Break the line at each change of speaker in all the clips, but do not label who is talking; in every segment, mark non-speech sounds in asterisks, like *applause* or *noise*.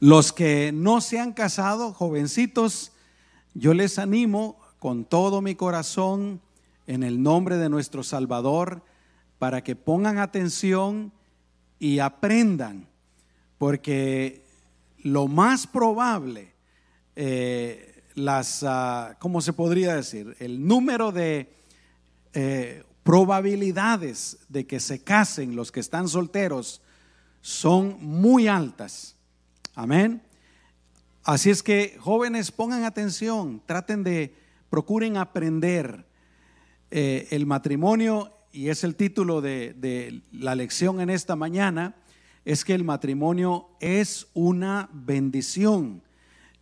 Los que no se han casado, jovencitos, yo les animo con todo mi corazón en el nombre de nuestro Salvador para que pongan atención y aprendan, porque lo más probable, eh, las, uh, ¿cómo se podría decir? El número de eh, probabilidades de que se casen los que están solteros son muy altas. Amén. Así es que jóvenes pongan atención, traten de, procuren aprender. Eh, el matrimonio, y es el título de, de la lección en esta mañana, es que el matrimonio es una bendición.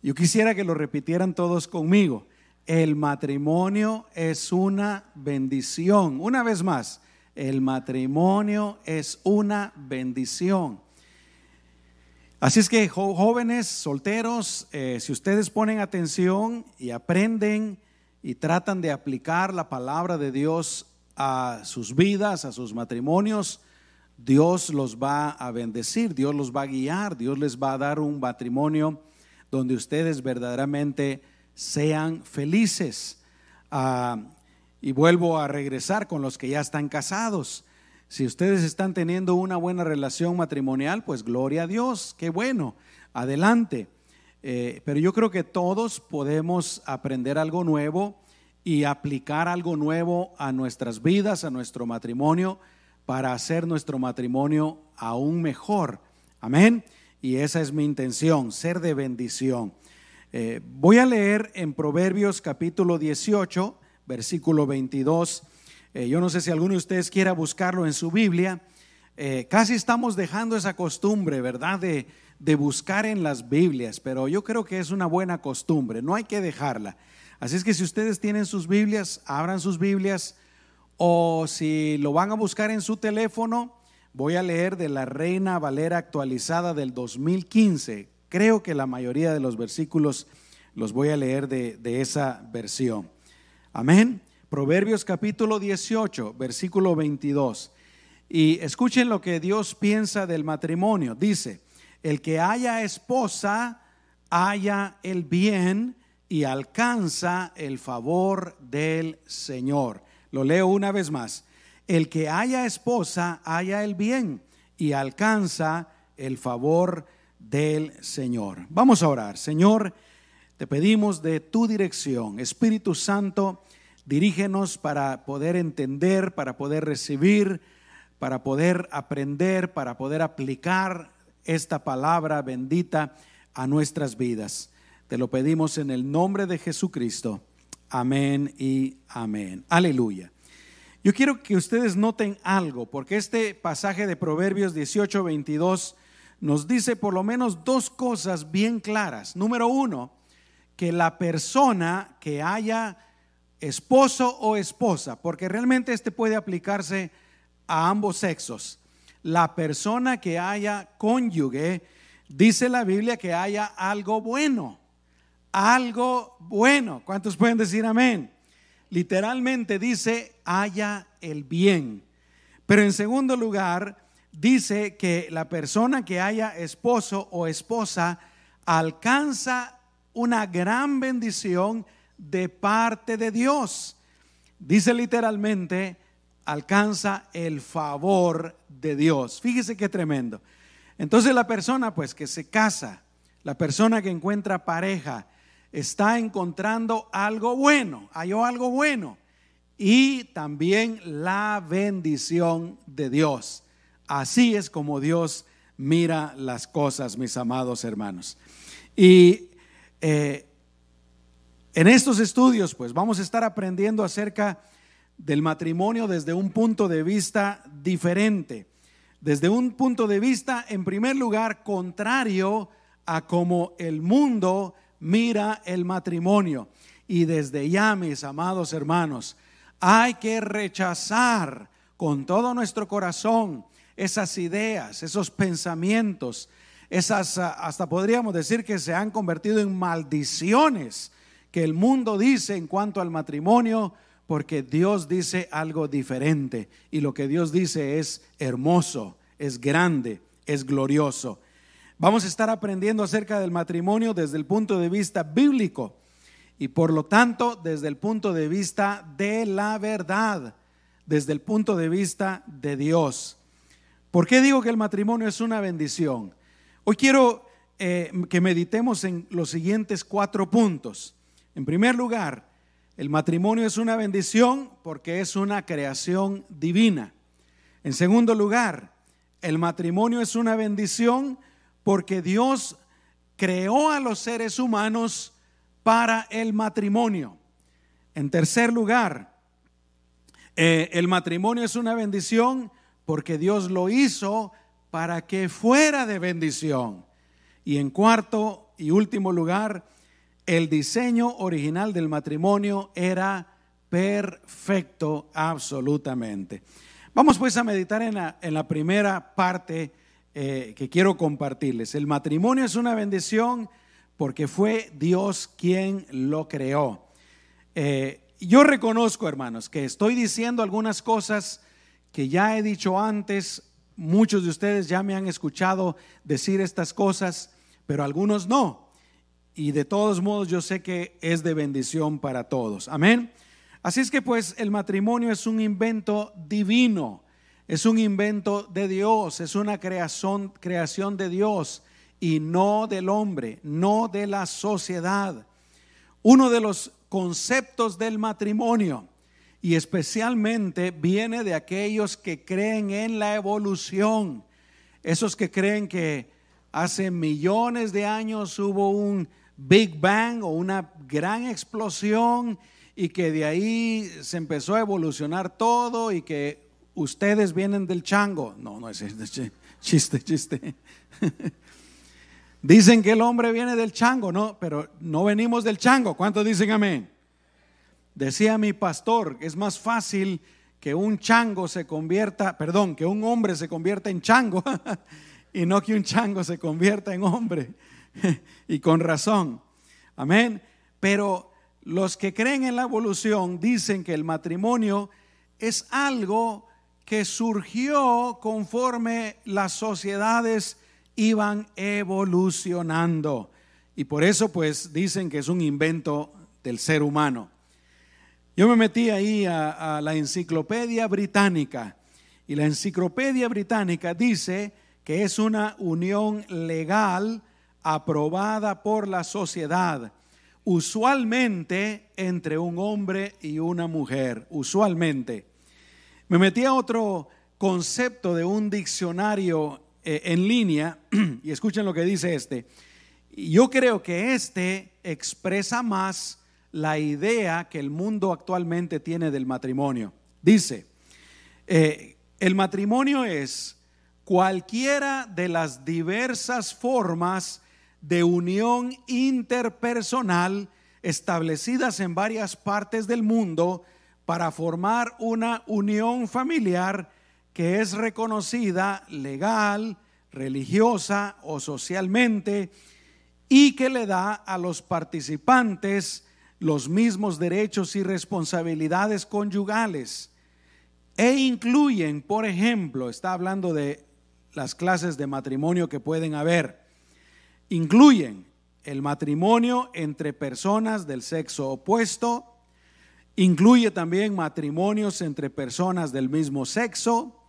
Yo quisiera que lo repitieran todos conmigo. El matrimonio es una bendición. Una vez más, el matrimonio es una bendición. Así es que jóvenes, solteros, eh, si ustedes ponen atención y aprenden y tratan de aplicar la palabra de Dios a sus vidas, a sus matrimonios, Dios los va a bendecir, Dios los va a guiar, Dios les va a dar un matrimonio donde ustedes verdaderamente sean felices. Ah, y vuelvo a regresar con los que ya están casados. Si ustedes están teniendo una buena relación matrimonial, pues gloria a Dios, qué bueno, adelante. Eh, pero yo creo que todos podemos aprender algo nuevo y aplicar algo nuevo a nuestras vidas, a nuestro matrimonio, para hacer nuestro matrimonio aún mejor. Amén. Y esa es mi intención, ser de bendición. Eh, voy a leer en Proverbios capítulo 18, versículo 22 eh, yo no sé si alguno de ustedes quiera buscarlo en su Biblia. Eh, casi estamos dejando esa costumbre, ¿verdad? De, de buscar en las Biblias, pero yo creo que es una buena costumbre, no hay que dejarla. Así es que si ustedes tienen sus Biblias, abran sus Biblias o si lo van a buscar en su teléfono, voy a leer de la Reina Valera actualizada del 2015. Creo que la mayoría de los versículos los voy a leer de, de esa versión. Amén. Proverbios capítulo 18, versículo 22. Y escuchen lo que Dios piensa del matrimonio. Dice, el que haya esposa, haya el bien y alcanza el favor del Señor. Lo leo una vez más. El que haya esposa, haya el bien y alcanza el favor del Señor. Vamos a orar. Señor, te pedimos de tu dirección. Espíritu Santo, Dirígenos para poder entender, para poder recibir, para poder aprender, para poder aplicar esta palabra bendita a nuestras vidas. Te lo pedimos en el nombre de Jesucristo. Amén y amén. Aleluya. Yo quiero que ustedes noten algo, porque este pasaje de Proverbios 18, 22 nos dice por lo menos dos cosas bien claras. Número uno, que la persona que haya esposo o esposa, porque realmente este puede aplicarse a ambos sexos. La persona que haya cónyuge, dice la Biblia que haya algo bueno, algo bueno. ¿Cuántos pueden decir amén? Literalmente dice haya el bien. Pero en segundo lugar, dice que la persona que haya esposo o esposa alcanza una gran bendición de parte de Dios. Dice literalmente, alcanza el favor de Dios. Fíjese qué tremendo. Entonces la persona pues que se casa, la persona que encuentra pareja, está encontrando algo bueno, halló algo bueno y también la bendición de Dios. Así es como Dios mira las cosas, mis amados hermanos. Y eh, en estos estudios, pues vamos a estar aprendiendo acerca del matrimonio desde un punto de vista diferente, desde un punto de vista, en primer lugar, contrario a cómo el mundo mira el matrimonio. Y desde ya, mis amados hermanos, hay que rechazar con todo nuestro corazón esas ideas, esos pensamientos, esas, hasta podríamos decir que se han convertido en maldiciones que el mundo dice en cuanto al matrimonio, porque Dios dice algo diferente. Y lo que Dios dice es hermoso, es grande, es glorioso. Vamos a estar aprendiendo acerca del matrimonio desde el punto de vista bíblico y por lo tanto desde el punto de vista de la verdad, desde el punto de vista de Dios. ¿Por qué digo que el matrimonio es una bendición? Hoy quiero eh, que meditemos en los siguientes cuatro puntos. En primer lugar, el matrimonio es una bendición porque es una creación divina. En segundo lugar, el matrimonio es una bendición porque Dios creó a los seres humanos para el matrimonio. En tercer lugar, eh, el matrimonio es una bendición porque Dios lo hizo para que fuera de bendición. Y en cuarto y último lugar, el diseño original del matrimonio era perfecto absolutamente. Vamos pues a meditar en la, en la primera parte eh, que quiero compartirles. El matrimonio es una bendición porque fue Dios quien lo creó. Eh, yo reconozco, hermanos, que estoy diciendo algunas cosas que ya he dicho antes. Muchos de ustedes ya me han escuchado decir estas cosas, pero algunos no. Y de todos modos yo sé que es de bendición para todos. Amén. Así es que pues el matrimonio es un invento divino es un invento de Dios, es una creación, creación de Dios y no del hombre, no de la sociedad. Uno de los conceptos del matrimonio y especialmente viene de aquellos que creen en la evolución, esos que creen que hace millones de años hubo un Big Bang o una gran explosión y que de ahí se empezó a evolucionar todo y que ustedes vienen del chango. No, no es *laughs* chiste, chiste. *laughs* Dicen que el hombre viene del chango, no, pero no venimos del chango. ¿Cuántos dicen amén? Decía mi pastor, es más fácil que un chango se convierta, perdón, que un hombre se convierta en chango *laughs* y no que un chango se convierta en hombre. *laughs* y con razón. Amén. Pero los que creen en la evolución dicen que el matrimonio es algo que surgió conforme las sociedades iban evolucionando. Y por eso pues dicen que es un invento del ser humano. Yo me metí ahí a, la enciclopedia británica y la enciclopedia británica dice que es una unión legal aprobada por la sociedad, usualmente entre un hombre y una mujer, usualmente. Me metí a otro concepto de un diccionario eh, en línea *clears throat* y escuchen lo que dice este. Yo creo que este expresa más la idea que el mundo actualmente tiene del matrimonio. Dice, eh, el matrimonio es cualquiera de las diversas formas de unión interpersonal establecidas en varias partes del mundo para formar una unión familiar que es reconocida legal, religiosa o socialmente y que le da a los participantes los mismos derechos y responsabilidades conyugales e incluyen, por ejemplo, está hablando de las clases de matrimonio que pueden haber, incluyen el matrimonio entre personas del sexo opuesto, Incluye también matrimonios entre personas del mismo sexo.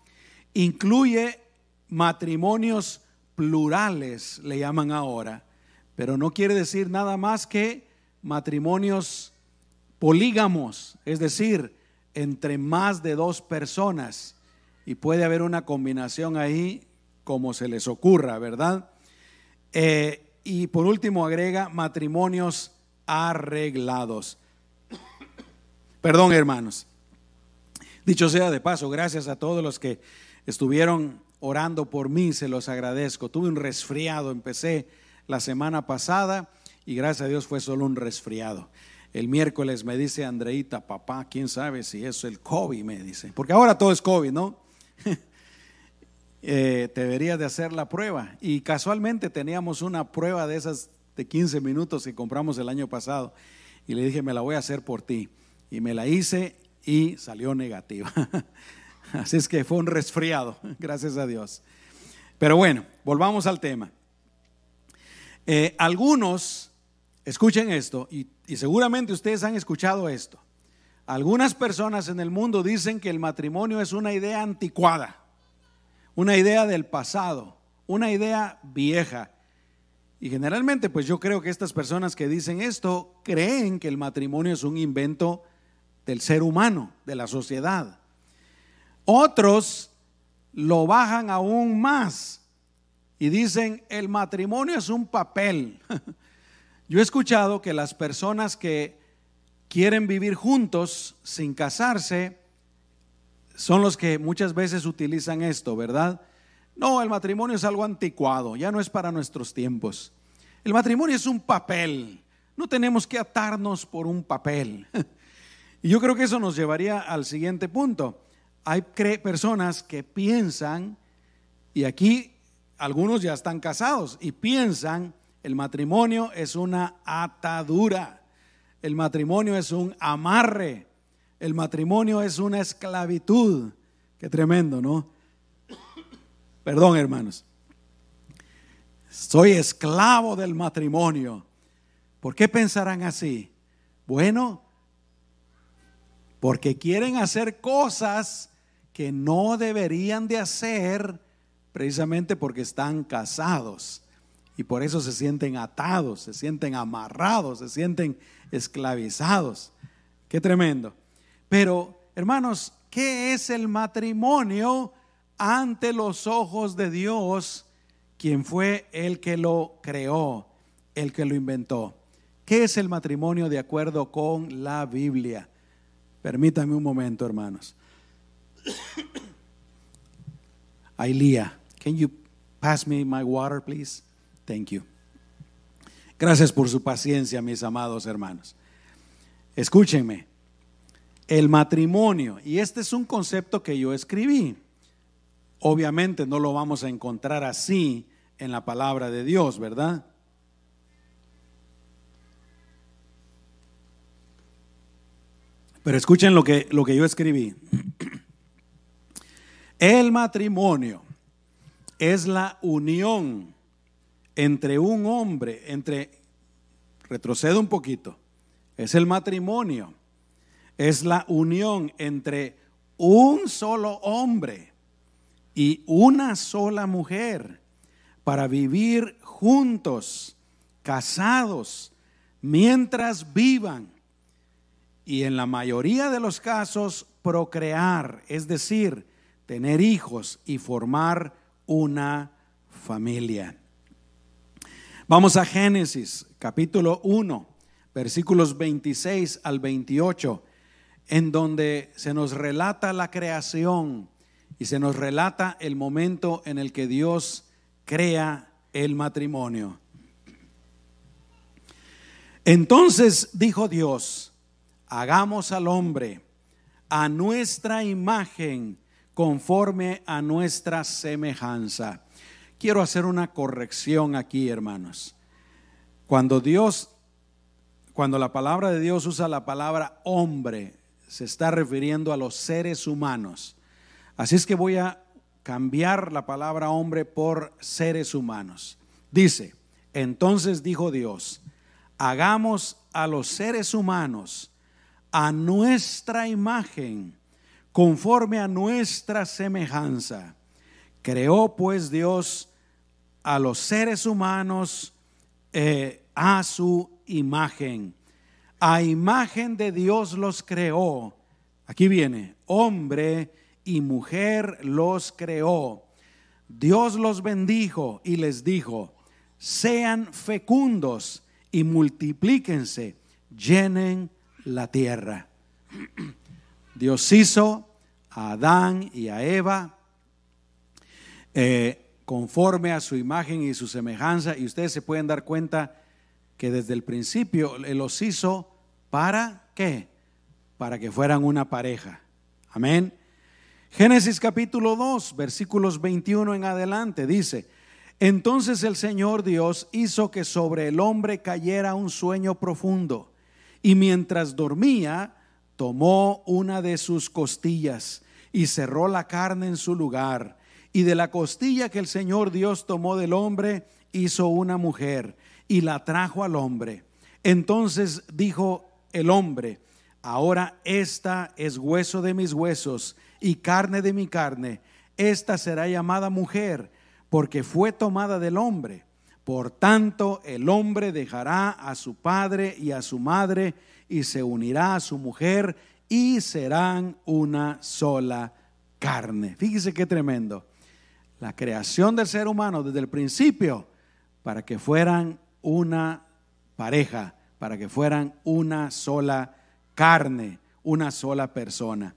Incluye matrimonios plurales, le llaman ahora. Pero no quiere decir nada más que matrimonios polígamos, es decir, entre más de dos personas. Y puede haber una combinación ahí como se les ocurra, ¿verdad? Eh, y por último agrega matrimonios arreglados. Perdón, hermanos. Dicho sea de paso, gracias a todos los que estuvieron orando por mí, se los agradezco. Tuve un resfriado, empecé la semana pasada y gracias a Dios fue solo un resfriado. El miércoles me dice Andreita, papá, quién sabe si es el COVID, me dice. Porque ahora todo es COVID, ¿no? *laughs* eh, debería de hacer la prueba. Y casualmente teníamos una prueba de esas de 15 minutos que compramos el año pasado. Y le dije, me la voy a hacer por ti y me la hice y salió negativa. *laughs* Así es que fue un resfriado, *laughs* gracias a Dios. Pero bueno, volvamos al tema. Eh, algunos, escuchen esto, y seguramente ustedes han escuchado esto. Algunas personas en el mundo dicen que el matrimonio es una idea anticuada, una idea del pasado, una idea vieja. Y generalmente, pues yo creo que estas personas que dicen esto creen que el matrimonio es un invento del ser humano, de la sociedad. Otros lo bajan aún más y dicen, el matrimonio es un papel. *laughs* Yo he escuchado que las personas que quieren vivir juntos sin casarse, son los que muchas veces utilizan esto, ¿verdad? No, el matrimonio es algo anticuado, ya no es para nuestros tiempos. El matrimonio es un papel, no tenemos que atarnos por un papel. *laughs* Y yo creo que eso nos llevaría al siguiente punto. Hay personas que piensan, y aquí algunos ya están casados, y piensan el matrimonio es una atadura. El matrimonio es un amarre. El matrimonio es una esclavitud. Qué tremendo, ¿no? Perdón, hermanos. Soy esclavo del matrimonio. ¿Por qué pensarán así? Bueno, porque quieren hacer cosas que no deberían de hacer precisamente porque están casados. Y por eso se sienten atados, se sienten amarrados, se sienten esclavizados. Qué tremendo. Pero, hermanos, ¿qué es el matrimonio ante los ojos de Dios, quien fue el que lo creó, el que lo inventó? ¿Qué es el matrimonio de acuerdo con la Biblia? Permítame un momento, hermanos. *coughs* Ailía, can you pass me my water, please? Thank you. Gracias por su paciencia, mis amados hermanos. Escúchenme, el matrimonio, y este es un concepto que yo escribí, obviamente no lo vamos a encontrar así en la palabra de Dios, ¿verdad? Pero escuchen lo que, lo que yo escribí. El matrimonio es la unión entre un hombre, entre, retrocedo un poquito, es el matrimonio, es la unión entre un solo hombre y una sola mujer para vivir juntos, casados, mientras vivan y en la mayoría de los casos procrear, es decir, tener hijos y formar una familia. Vamos a Génesis capítulo 1, versículos 26 al 28, en donde se nos relata la creación y se nos relata el momento en el que Dios crea el matrimonio. Entonces dijo Dios, hagamos al hombre a nuestra imagen conforme a nuestra semejanza quiero hacer una corrección aquí, hermanos. Cuando Dios, cuando la palabra de Dios usa la palabra hombre, se está refiriendo a los seres humanos. Así es que voy a cambiar la palabra hombre por seres humanos. Dice, entonces dijo Dios, hagamos a los seres humanos a nuestra imagen, conforme a nuestra semejanza. Creó pues Dios a los seres humanos eh, a su imagen. A imagen de Dios los creó. Aquí viene, hombre y mujer los creó. Dios los bendijo y les dijo, sean fecundos y multiplíquense, llenen la tierra. *clears throat* Dios hizo a Adán y a Eva eh, conforme a su imagen y su semejanza. Y ustedes se pueden dar cuenta que desde el principio los hizo para qué? Para que fueran una pareja. Amén. Génesis capítulo 2, versículos 21 en adelante, dice, entonces el Señor Dios hizo que sobre el hombre cayera un sueño profundo, y mientras dormía, tomó una de sus costillas y cerró la carne en su lugar y de la costilla que el Señor Dios tomó del hombre, hizo una mujer y la trajo al hombre. Entonces dijo el hombre, ahora esta es hueso de mis huesos y carne de mi carne. Esta será llamada mujer porque fue tomada del hombre. Por tanto, el hombre dejará a su padre y a su madre y se unirá a su mujer y serán una sola carne. Fíjese qué tremendo. La creación del ser humano desde el principio para que fueran una pareja, para que fueran una sola carne, una sola persona.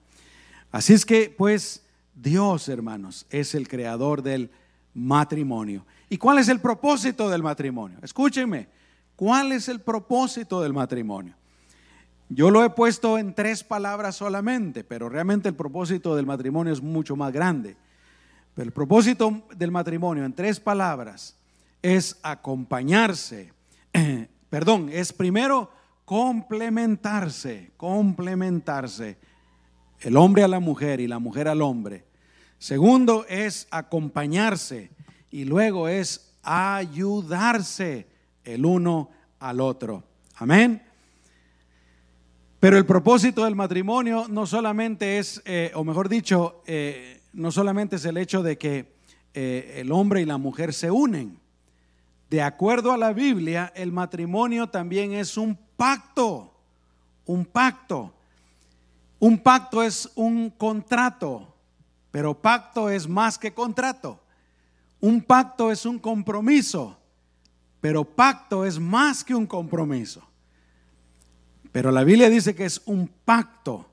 Así es que, pues, Dios, hermanos, es el creador del matrimonio. ¿Y cuál es el propósito del matrimonio? Escúchenme, ¿cuál es el propósito del matrimonio? Yo lo he puesto en tres palabras solamente, pero realmente el propósito del matrimonio es mucho más grande. Pero el propósito del matrimonio en tres palabras es acompañarse, *clears throat* perdón, es primero complementarse, complementarse, el hombre a la mujer y la mujer al hombre. Segundo es acompañarse y luego es ayudarse el uno al otro. Amén. Pero el propósito del matrimonio no solamente es, eh, o mejor dicho, eh, no solamente es el hecho de que eh, el hombre y la mujer se unen. De acuerdo a la Biblia, el matrimonio también es un pacto, un pacto. Un pacto es un contrato, pero pacto es más que contrato. Un pacto es un compromiso, pero pacto es más que un compromiso. Pero la Biblia dice que es un pacto.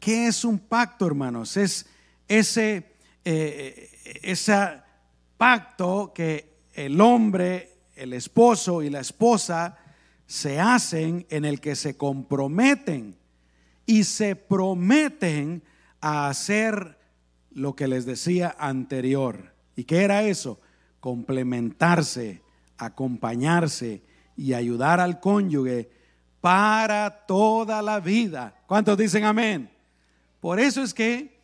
¿Qué es un pacto, hermanos? Es ese, eh, ese pacto que el hombre, el esposo y la esposa se hacen en el que se comprometen y se prometen a hacer lo que les decía anterior. ¿Y qué era eso? Complementarse, acompañarse y ayudar al cónyuge para toda la vida. ¿Cuántos dicen amén? Por eso es que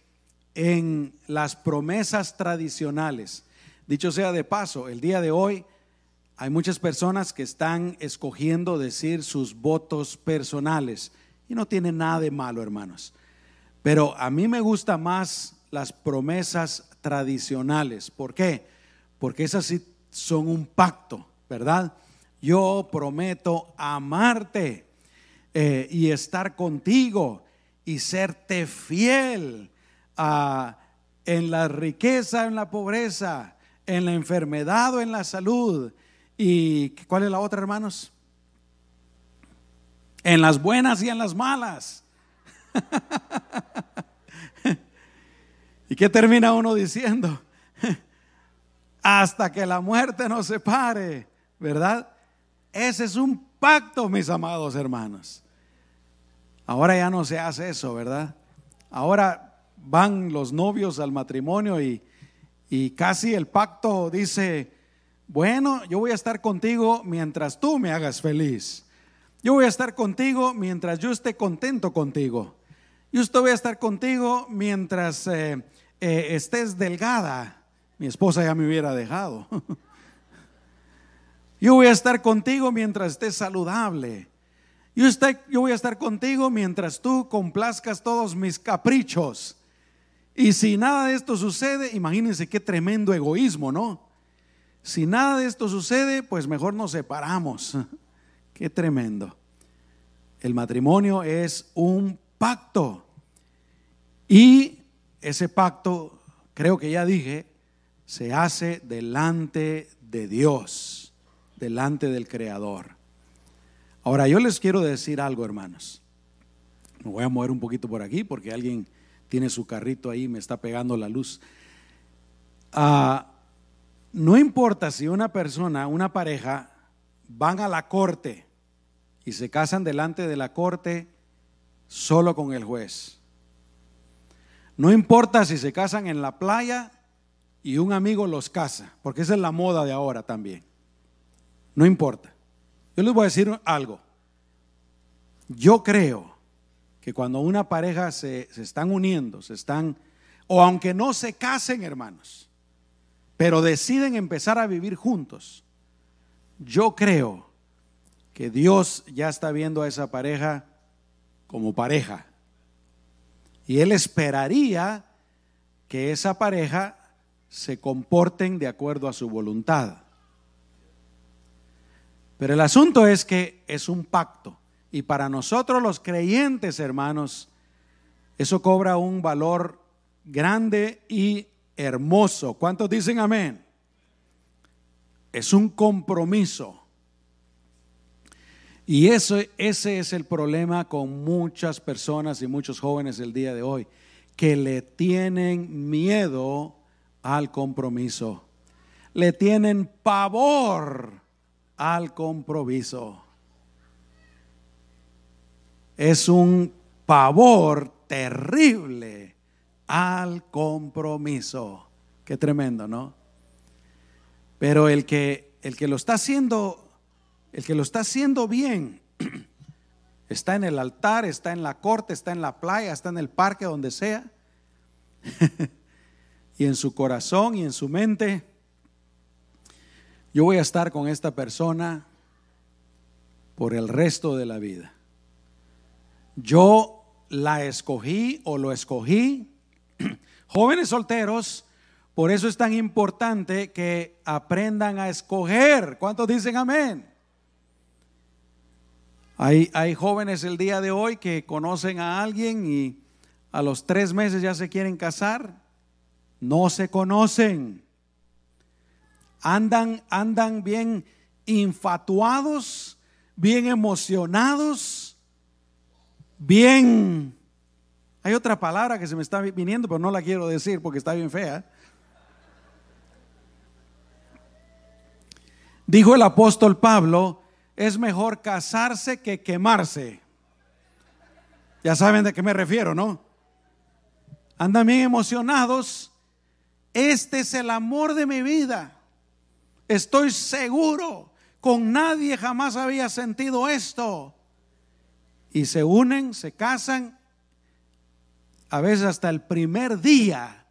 en las promesas tradicionales, dicho sea de paso, el día de hoy hay muchas personas que están escogiendo decir sus votos personales y no tiene nada de malo, hermanos. Pero a mí me gusta más las promesas tradicionales. ¿Por qué? Porque esas sí son un pacto, ¿verdad? Yo prometo amarte eh, y estar contigo y serte fiel en la riqueza, en la pobreza, en la enfermedad o en la salud. ¿Y cuál es la otra, hermanos? En las buenas y en las malas. *laughs* ¿Y qué termina uno diciendo? *laughs* Hasta que la muerte nos separe, ¿verdad? Ese es un pacto, mis amados hermanos. Ahora ya no se hace eso, ¿verdad? Ahora van los novios al matrimonio y, casi el pacto dice, bueno, yo voy a estar contigo mientras tú me hagas feliz. Yo voy a estar contigo mientras yo esté contento contigo. Yo voy a estar contigo mientras eh, eh, estés delgada. Mi esposa ya me hubiera dejado. *laughs* Yo voy a estar contigo mientras estés saludable. Yo voy a estar contigo mientras tú complazcas todos mis caprichos. Y si nada de esto sucede, imagínense qué tremendo egoísmo, ¿no? Si nada de esto sucede, pues mejor nos separamos. *laughs* Qué tremendo. El matrimonio es un pacto. Y ese pacto, creo que ya dije, se hace delante de Dios, delante del Creador. Ahora, yo les quiero decir algo, hermanos. Me voy a mover un poquito por aquí porque alguien tiene su carrito ahí me está pegando la luz. Ah, no importa si una persona, una pareja, van a la corte y se casan delante de la corte solo con el juez. No importa si se casan en la playa y un amigo los casa, porque esa es la moda de ahora también. No importa. Yo les voy a decir algo. Yo creo que cuando una pareja se, están uniendo, se están, o aunque no se casen, hermanos, pero deciden empezar a vivir juntos, yo creo que Dios ya está viendo a esa pareja como pareja. Y Él esperaría que esa pareja se comporten de acuerdo a su voluntad. Pero el asunto es que es un pacto. Y para nosotros los creyentes, hermanos, eso cobra un valor grande y hermoso. ¿Cuántos dicen amén? Es un compromiso. Y ese es el problema con muchas personas y muchos jóvenes el día de hoy, que le tienen miedo al compromiso. Le tienen pavor al compromiso. Es un pavor terrible al compromiso. Qué tremendo, ¿no? Pero el que el que lo está haciendo el que lo está haciendo bien *clears throat* está en el altar, está en la corte, está en la playa, está en el parque donde sea. *laughs* y en su corazón y en su mente yo voy a estar con esta persona por el resto de la vida. Yo la escogí o lo escogí. *clears throat* Jóvenes solteros, por eso es tan importante que aprendan a escoger. ¿Cuántos dicen amén? Hay, hay jóvenes el día de hoy que conocen a alguien y a los tres meses ya se quieren casar. No se conocen. Andan, andan bien infatuados, bien emocionados bien, hay otra palabra que se me está viniendo, pero no la quiero decir porque está bien fea. Dijo el apóstol Pablo, es mejor casarse que quemarse. Ya saben de qué me refiero, ¿no? Andan bien emocionados. Este es el amor de mi vida. Estoy seguro. Con nadie jamás había sentido esto y se unen, se casan, a veces hasta el primer día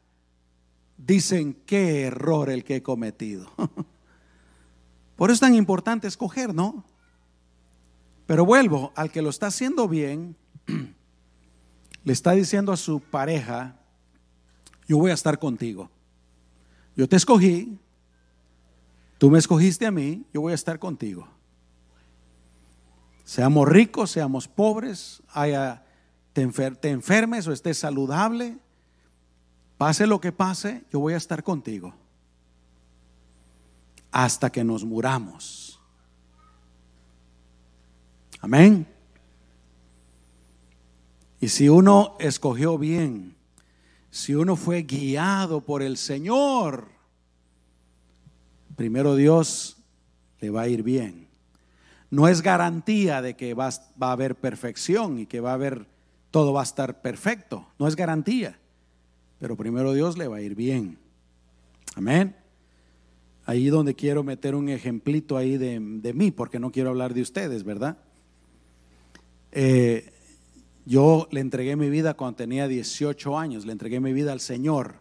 dicen qué error el que he cometido. *laughs* Por eso es tan importante escoger, ¿no? Pero vuelvo, al que lo está haciendo bien, *clears throat* le está diciendo a su pareja, yo voy a estar contigo. Yo te escogí, tú me escogiste a mí, yo voy a estar contigo. Seamos ricos, seamos pobres, haya, te, enfermes o estés saludable, pase lo que pase, yo voy a estar contigo hasta que nos muramos. Amén. Y si uno escogió bien, si uno fue guiado por el Señor, primero Dios le va a ir bien no es garantía de que va, a haber perfección y que va a haber, todo va a estar perfecto. No es garantía. Pero primero Dios le va a ir bien. Amén. Ahí donde quiero meter un ejemplito ahí de, mí, porque no quiero hablar de ustedes, ¿verdad? Eh, yo le entregué mi vida cuando tenía 18 años, le entregué mi vida al Señor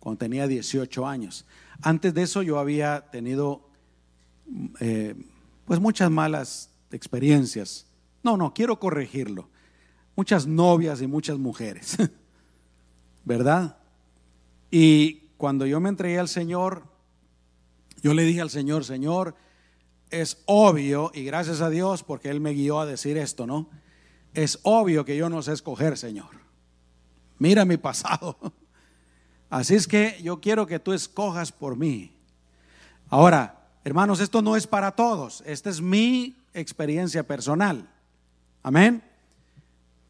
cuando tenía 18 años. Antes de eso yo había tenido eh, pues muchas malas experiencias. No, no, quiero corregirlo. Muchas novias y muchas mujeres. *laughs* ¿Verdad? Y cuando yo me entregué al Señor, yo le dije al Señor, Señor, es obvio, y gracias a Dios porque Él me guió a decir esto, ¿no? Es obvio que yo no sé escoger, Señor. Mira mi pasado. *laughs* Así es que yo quiero que tú escojas por mí. Ahora, Hermanos, esto no es para todos. Esta es mi experiencia personal. Amén.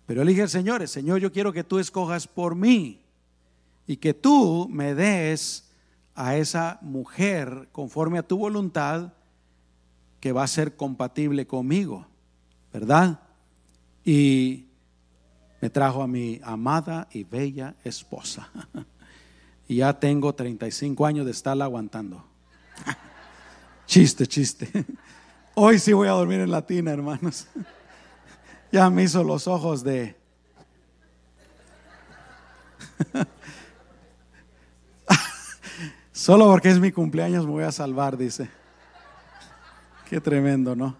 Pero elige el Señor, Señor, yo quiero que tú escojas por mí y que tú me des a esa mujer conforme a tu voluntad que va a ser compatible conmigo, ¿verdad? Y me trajo a mi amada y bella esposa. *laughs* y ya tengo 35 años de estarla aguantando. Chiste, chiste. *laughs* Hoy sí voy a dormir en latina, hermanos. *laughs* Ya me hizo los ojos de... *laughs* Solo porque es mi cumpleaños me voy a salvar, dice. Qué tremendo, ¿no?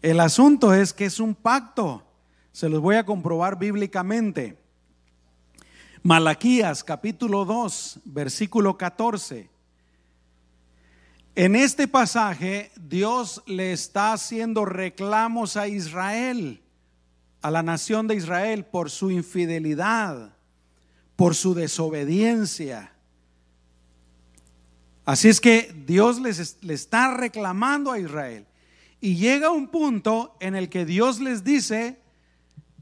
El asunto es que es un pacto. Se los voy a comprobar bíblicamente. Malaquías capítulo 2, versículo 14. En este pasaje Dios le está haciendo reclamos a Israel, a la nación de Israel, por su infidelidad, por su desobediencia. Así es que Dios le está reclamando a Israel. Y llega un punto en el que Dios les dice,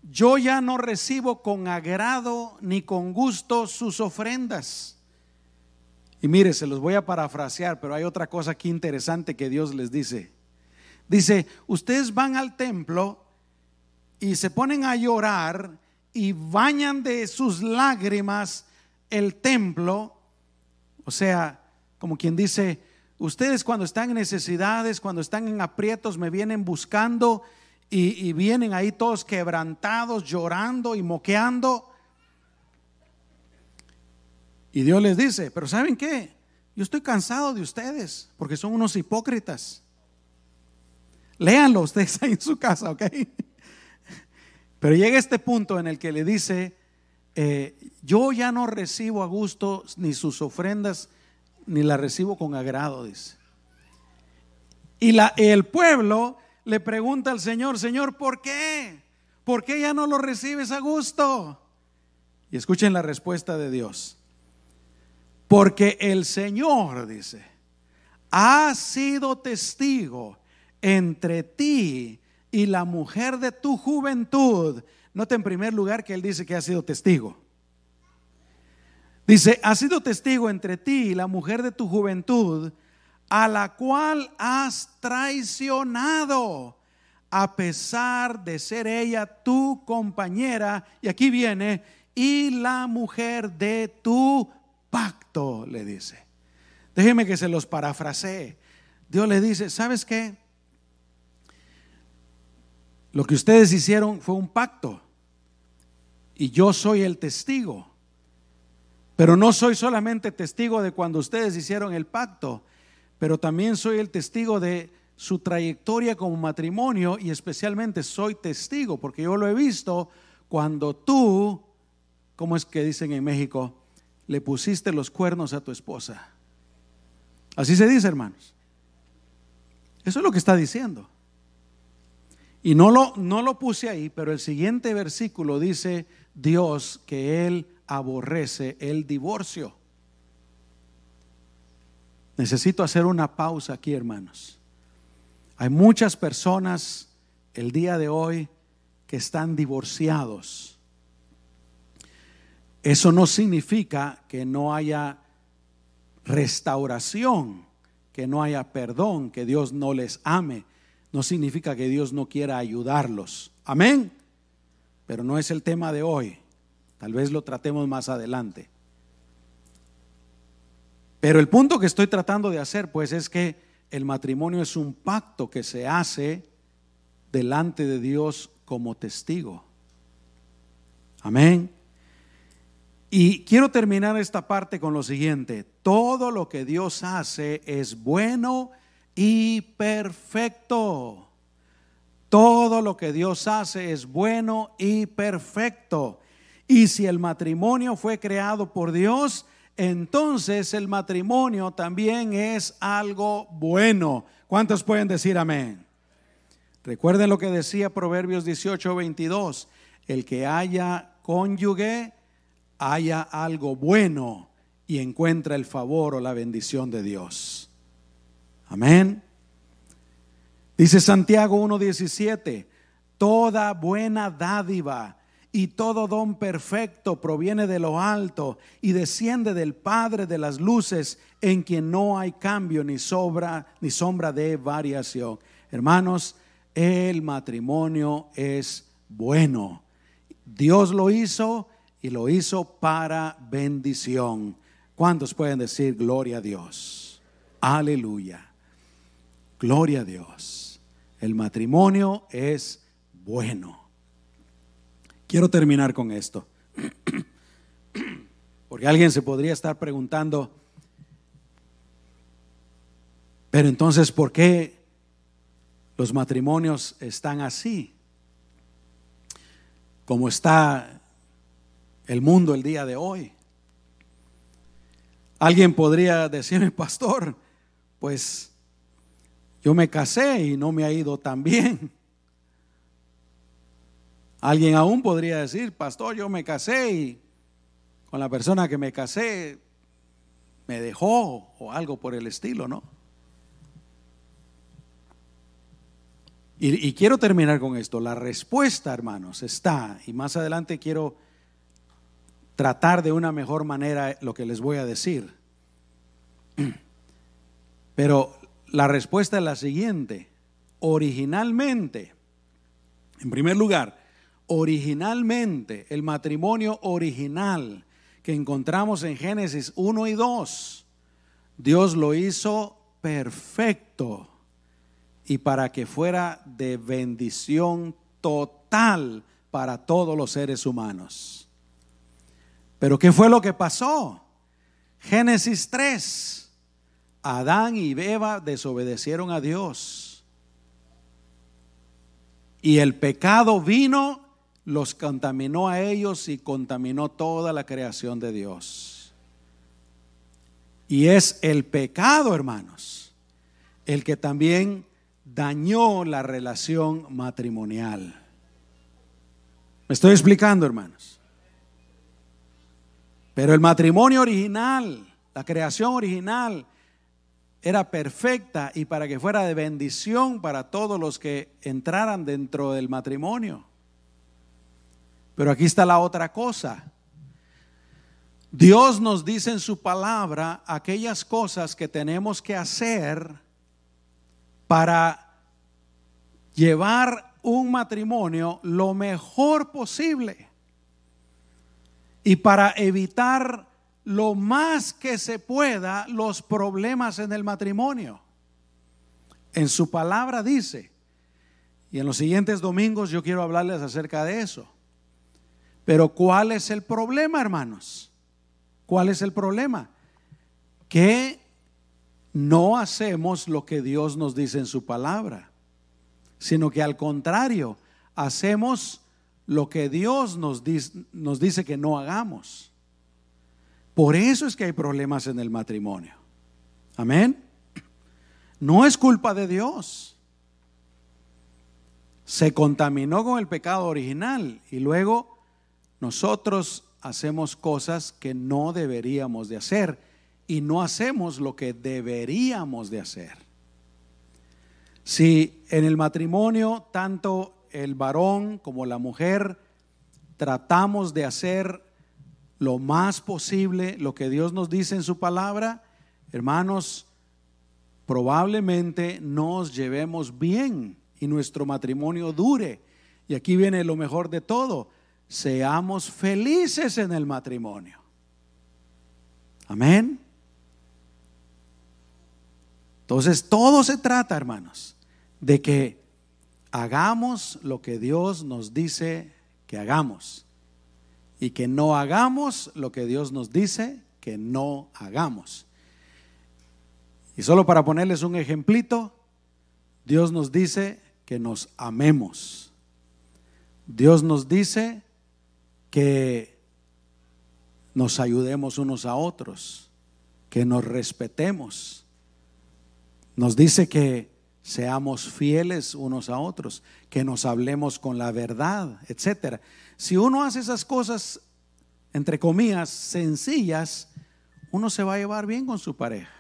yo ya no recibo con agrado ni con gusto sus ofrendas. Y mire, se los voy a parafrasear, pero hay otra cosa aquí interesante que Dios les dice. Dice, ustedes van al templo y se ponen a llorar y bañan de sus lágrimas el templo. O sea, como quien dice, ustedes cuando están en necesidades, cuando están en aprietos, me vienen buscando y, vienen ahí todos quebrantados, llorando y moqueando. Y Dios les dice, pero ¿saben qué? Yo estoy cansado de ustedes porque son unos hipócritas. Léanlo ustedes *laughs* ahí en su casa, ¿ok? Pero llega este punto en el que le dice, eh, yo ya no recibo a gusto ni sus ofrendas, ni las recibo con agrado, dice. Y el pueblo le pregunta al Señor, Señor, ¿por qué? ¿Por qué ya no lo recibes a gusto? Y escuchen la respuesta de Dios. Porque el Señor, dice, ha sido testigo entre ti y la mujer de tu juventud. Nota en primer lugar que Él dice que ha sido testigo. Dice, ha sido testigo entre ti y la mujer de tu juventud, a la cual has traicionado, a pesar de ser ella tu compañera. Y aquí viene, y la mujer de tu pacto, le dice. Déjeme que se los parafrasee. Dios le dice, ¿sabes qué? Lo que ustedes hicieron fue un pacto y yo soy el testigo. Pero no soy solamente testigo de cuando ustedes hicieron el pacto, pero también soy el testigo de su trayectoria como matrimonio y especialmente soy testigo porque yo lo he visto cuando tú, ¿cómo es que dicen en México? le pusiste los cuernos a tu esposa. Así se dice, hermanos. Eso es lo que está diciendo. Y no lo, no lo puse ahí, pero el siguiente versículo dice Dios que Él aborrece el divorcio. Necesito hacer una pausa aquí, hermanos. Hay muchas personas el día de hoy que están divorciados eso no significa que no haya restauración, que no haya perdón, que Dios no les ame. No significa que Dios no quiera ayudarlos. Amén. Pero no es el tema de hoy. Tal vez lo tratemos más adelante. Pero el punto que estoy tratando de hacer, pues, es que el matrimonio es un pacto que se hace delante de Dios como testigo. Amén. Y quiero terminar esta parte con lo siguiente. Todo lo que Dios hace es bueno y perfecto. Todo lo que Dios hace es bueno y perfecto. Y si el matrimonio fue creado por Dios, entonces el matrimonio también es algo bueno. ¿Cuántos pueden decir amén? Recuerden lo que decía Proverbios 18, 22. El que haya cónyuge, haya algo bueno y encuentra el favor o la bendición de Dios. Amén. Dice Santiago 1.17, toda buena dádiva y todo don perfecto proviene de lo alto y desciende del Padre de las luces, en quien no hay cambio ni sobra ni sombra de variación. Hermanos, el matrimonio es bueno. Dios lo hizo y lo hizo para bendición. ¿Cuántos pueden decir gloria a Dios? Aleluya. Gloria a Dios. El matrimonio es bueno. Quiero terminar con esto. Porque alguien se podría estar preguntando, Pero entonces, ¿por qué los matrimonios están así? Como está el mundo el día de hoy. Alguien podría decirme, *laughs* pastor, pues yo me casé y no me ha ido tan bien. Alguien aún podría decir, pastor, yo me casé y con la persona que me casé me dejó o algo por el estilo, ¿no? Y, quiero terminar con esto. La respuesta, hermanos, está, y más adelante quiero tratar de una mejor manera lo que les voy a decir. *clears throat* Pero la respuesta es la siguiente. Originalmente, en primer lugar, originalmente, el matrimonio original que encontramos en Génesis 1 y 2, Dios lo hizo perfecto y para que fuera de bendición total para todos los seres humanos. Pero ¿qué fue lo que pasó? Génesis 3. Adán y Eva desobedecieron a Dios. Y el pecado vino, los contaminó a ellos y contaminó toda la creación de Dios. Y es el pecado, hermanos, el que también dañó la relación matrimonial. ¿Me estoy explicando, hermanos? Pero el matrimonio original, la creación original, era perfecta y para que fuera de bendición para todos los que entraran dentro del matrimonio. Pero aquí está la otra cosa. Dios nos dice en su palabra aquellas cosas que tenemos que hacer para llevar un matrimonio lo mejor posible y para evitar lo más que se pueda los problemas en el matrimonio. En su palabra dice, y en los siguientes domingos yo quiero hablarles acerca de eso. Pero ¿cuál es el problema, hermanos? ¿Cuál es el problema? Que no hacemos lo que Dios nos dice en su palabra, sino que al contrario, hacemos lo que Dios nos dice, nos dice que no hagamos. Por eso es que hay problemas en el matrimonio. Amén. No es culpa de Dios. Se contaminó con el pecado original y luego nosotros hacemos cosas que no deberíamos de hacer y no hacemos lo que deberíamos de hacer. Si en el matrimonio tanto el varón como la mujer tratamos de hacer lo más posible lo que Dios nos dice en su palabra, hermanos, probablemente nos llevemos bien y nuestro matrimonio dure. Y aquí viene lo mejor de todo, seamos felices en el matrimonio. Amén. Entonces, todo se trata, hermanos, de que hagamos lo que Dios nos dice que hagamos y que no hagamos lo que Dios nos dice que no hagamos. Y solo para ponerles un ejemplito, Dios nos dice que nos amemos. Dios nos dice que nos ayudemos unos a otros, que nos respetemos nos dice que seamos fieles unos a otros, que nos hablemos con la verdad, etcétera. Si uno hace esas cosas entre comillas sencillas, uno se va a llevar bien con su pareja.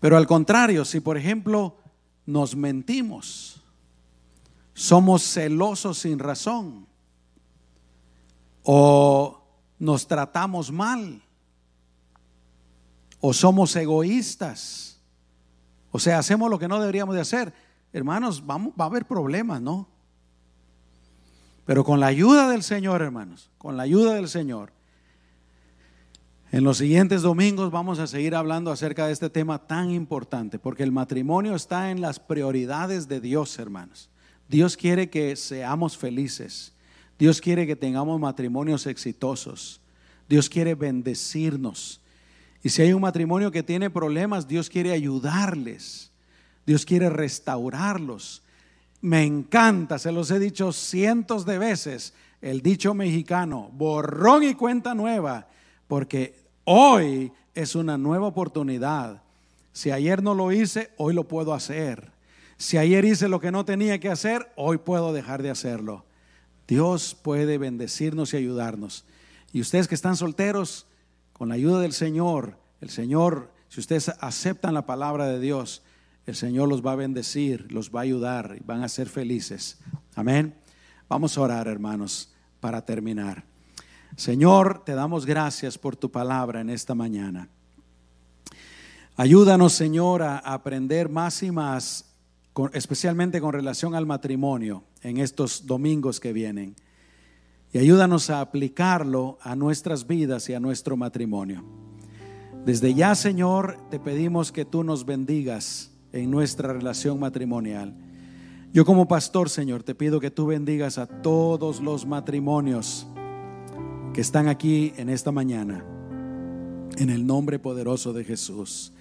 Pero al contrario, si por ejemplo nos mentimos, somos celosos sin razón o nos tratamos mal, o somos egoístas. O sea, hacemos lo que no deberíamos de hacer. Hermanos, vamos, va a haber problemas, ¿no? Pero con la ayuda del Señor, hermanos, con la ayuda del Señor, en los siguientes domingos vamos a seguir hablando acerca de este tema tan importante, porque el matrimonio está en las prioridades de Dios, hermanos. Dios quiere que seamos felices. Dios quiere que tengamos matrimonios exitosos. Dios quiere bendecirnos. Y si hay un matrimonio que tiene problemas, Dios quiere ayudarles. Dios quiere restaurarlos. Me encanta, se los he dicho cientos de veces, el dicho mexicano, borrón y cuenta nueva, porque hoy es una nueva oportunidad. Si ayer no lo hice, hoy lo puedo hacer. Si ayer hice lo que no tenía que hacer, hoy puedo dejar de hacerlo. Dios puede bendecirnos y ayudarnos. Y ustedes que están solteros, con la ayuda del Señor, el Señor, si ustedes aceptan la palabra de Dios, el Señor los va a bendecir, los va a ayudar y van a ser felices. Amén. Vamos a orar, hermanos, para terminar. Señor, te damos gracias por tu palabra en esta mañana. Ayúdanos, Señor, a aprender más y más especialmente con relación al matrimonio en estos domingos que vienen. Y ayúdanos a aplicarlo a nuestras vidas y a nuestro matrimonio. Desde ya, Señor, te pedimos que tú nos bendigas en nuestra relación matrimonial. Yo como pastor, Señor, te pido que tú bendigas a todos los matrimonios que están aquí en esta mañana. En el nombre poderoso de Jesús.